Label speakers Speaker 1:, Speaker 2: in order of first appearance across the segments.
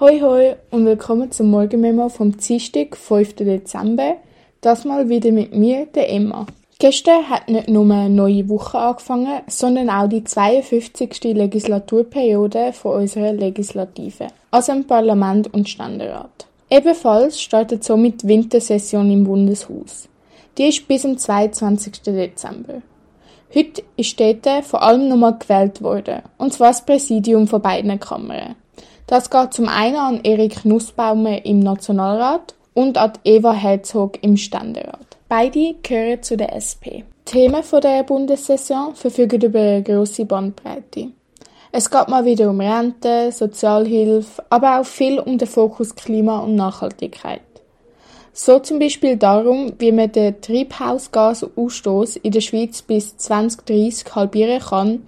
Speaker 1: Hoi hoi und willkommen zum Morgenmemo vom Dienstag, 5. Dezember. Das mal wieder mit mir, der Emma. Gestern hat nicht nur eine neue Woche angefangen, sondern auch die 52. Legislaturperiode von unserer Legislative, also im Parlament und Ständerat. Ebenfalls startet somit die Wintersession im Bundeshaus. Die ist bis zum 22. Dezember. Heute ist dort vor allem nochmal gewählt worden, und zwar das Präsidium von beiden Kammern. Das geht zum einen an Erik Nussbaumer im Nationalrat und an Eva Herzog im Ständerat. Beide gehören zu der SP. Die Themen der Bundessession verfügen über eine grosse Bandbreite. Es geht mal wieder um Rente, Sozialhilfe, aber auch viel um den Fokus Klima und Nachhaltigkeit. So zum Beispiel darum, wie man den Treibhausgasausstoß in der Schweiz bis 2030 halbieren kann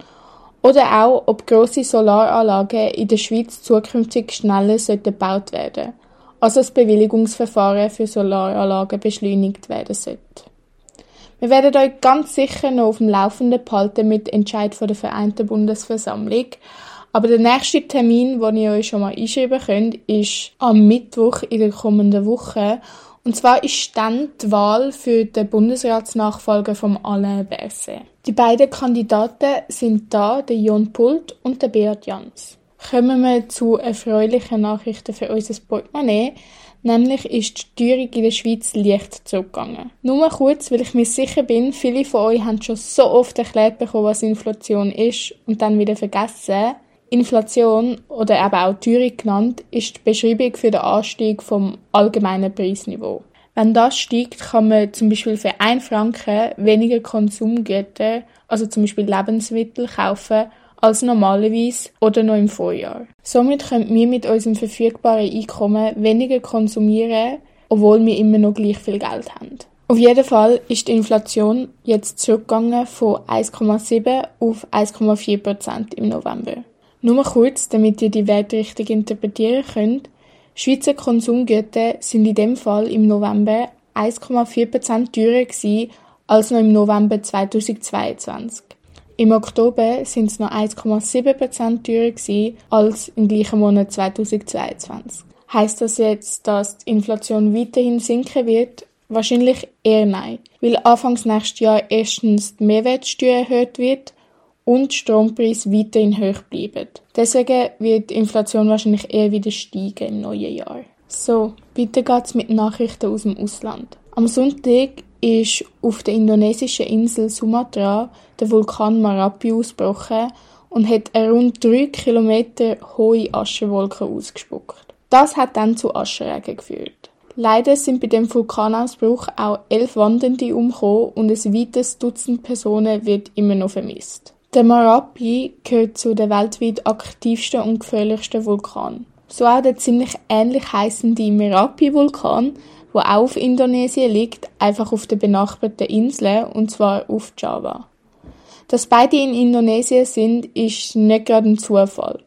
Speaker 1: oder auch, ob grosse Solaranlagen in der Schweiz zukünftig schneller gebaut werden also das Bewilligungsverfahren für Solaranlagen beschleunigt werden sollte. Wir werden euch ganz sicher noch auf dem Laufenden behalten mit Entscheid von der Vereinten Bundesversammlung. Aber der nächste Termin, den ihr euch schon mal einschreiben könnt, ist am Mittwoch in der kommenden Woche. Und zwar ist dann die Wahl für den Bundesratsnachfolger von Alain Berset. Die beiden Kandidaten sind da der Jon Pult und der Beat Jans. Kommen wir zu erfreulichen Nachrichten für unser Portemonnaie. Nämlich ist die Teuerung in der Schweiz leicht zurückgegangen. Nur kurz, weil ich mir sicher bin, viele von euch haben schon so oft erklärt bekommen, was Inflation ist und dann wieder vergessen. Inflation oder eben auch Teuerung genannt, ist die Beschreibung für den Anstieg vom allgemeinen Preisniveau. Wenn das steigt, kann man zum Beispiel für 1 Franken weniger Konsumgüter, also zum Beispiel Lebensmittel, kaufen als normalerweise oder noch im Vorjahr. Somit können wir mit unserem verfügbaren Einkommen weniger konsumieren, obwohl wir immer noch gleich viel Geld haben. Auf jeden Fall ist die Inflation jetzt zurückgegangen von 1,7 auf 1,4 Prozent im November. Nur kurz, damit ihr die Werte richtig interpretieren könnt. Schweizer Konsumgüter sind in dem Fall im November 1,4 Prozent teurer gewesen als noch im November 2022. Im Oktober sind es noch 1,7 Prozent teurer gewesen als im gleichen Monat 2022. Heißt das jetzt, dass die Inflation weiterhin sinken wird? Wahrscheinlich eher nein, weil anfangs nächstes Jahr erstens die Mehrwertsteuer erhöht wird und Strompreis weiterhin hoch bleiben. Deswegen wird die Inflation wahrscheinlich eher wieder steigen im neuen Jahr. So, weiter geht's mit Nachrichten aus dem Ausland. Am Sonntag ist auf der indonesischen Insel Sumatra der Vulkan Marapi ausgebrochen und hat eine rund drei Kilometer hohe Aschewolke ausgespuckt. Das hat dann zu Ascheregen geführt. Leider sind bei dem Vulkanausbruch auch elf Wandernde umgekommen und ein weiteres Dutzend Personen wird immer noch vermisst. Der Marapi gehört zu den weltweit aktivsten und gefährlichsten Vulkanen. So auch der ziemlich ähnlich heißende Merapi-Vulkan, wo auch auf Indonesien liegt, einfach auf der benachbarten Insel, und zwar auf Java. Dass beide in Indonesien sind, ist nicht gerade ein Zufall.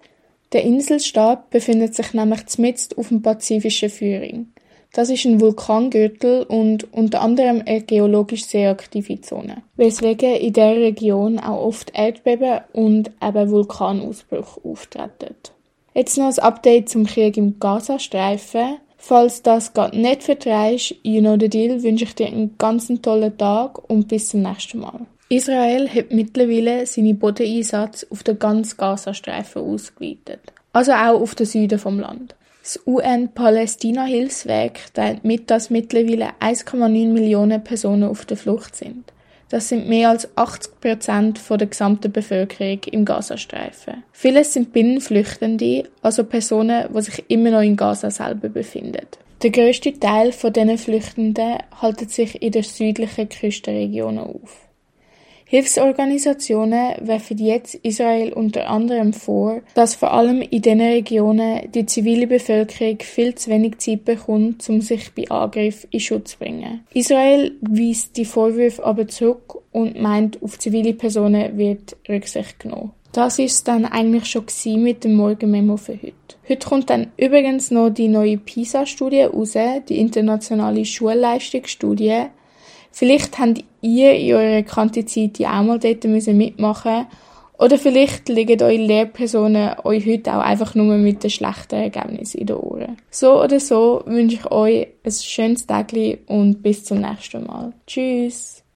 Speaker 1: Der Inselstaat befindet sich nämlich mitten auf dem pazifischen Führing. Das ist ein Vulkangürtel und unter anderem eine geologisch sehr aktive Zone, weswegen in der Region auch oft Erdbeben und eben Vulkanausbrüche auftreten. Jetzt noch ein Update zum Krieg im Gazastreifen. Falls das gerade nicht vertreibst, you know the deal, wünsche ich dir einen ganz tollen Tag und bis zum nächsten Mal. Israel hat mittlerweile seine Bodeneinsatz auf den ganzen Gazastreifen ausgeweitet. Also auch auf den Süden vom Land. Das UN-Palästina-Hilfswerk teilt mit, dass mittlerweile 1,9 Millionen Personen auf der Flucht sind. Das sind mehr als 80 Prozent der gesamten Bevölkerung im Gazastreifen. Viele sind Binnenflüchtende, also Personen, die sich immer noch in Gaza selber befinden. Der größte Teil von diesen Flüchtenden haltet sich in der südlichen Küstenregion auf. Hilfsorganisationen werfen jetzt Israel unter anderem vor, dass vor allem in diesen Regionen die zivile Bevölkerung viel zu wenig Zeit bekommt, um sich bei Angriff in Schutz zu bringen. Israel weist die Vorwürfe aber zurück und meint, auf zivile Personen wird Rücksicht genommen. Das ist dann eigentlich schon mit dem Morgenmemo für heute. Heute kommt dann übrigens noch die neue PISA-Studie raus, die internationale Schulleistungsstudie, Vielleicht habt ihr in eurer Kantizeit ja auch mal dort mitmachen Oder vielleicht liegen eure Lehrpersonen euch heute auch einfach nur mit den schlechten Ergebnissen in den Ohren. So oder so wünsche ich euch ein schönes Tag und bis zum nächsten Mal. Tschüss!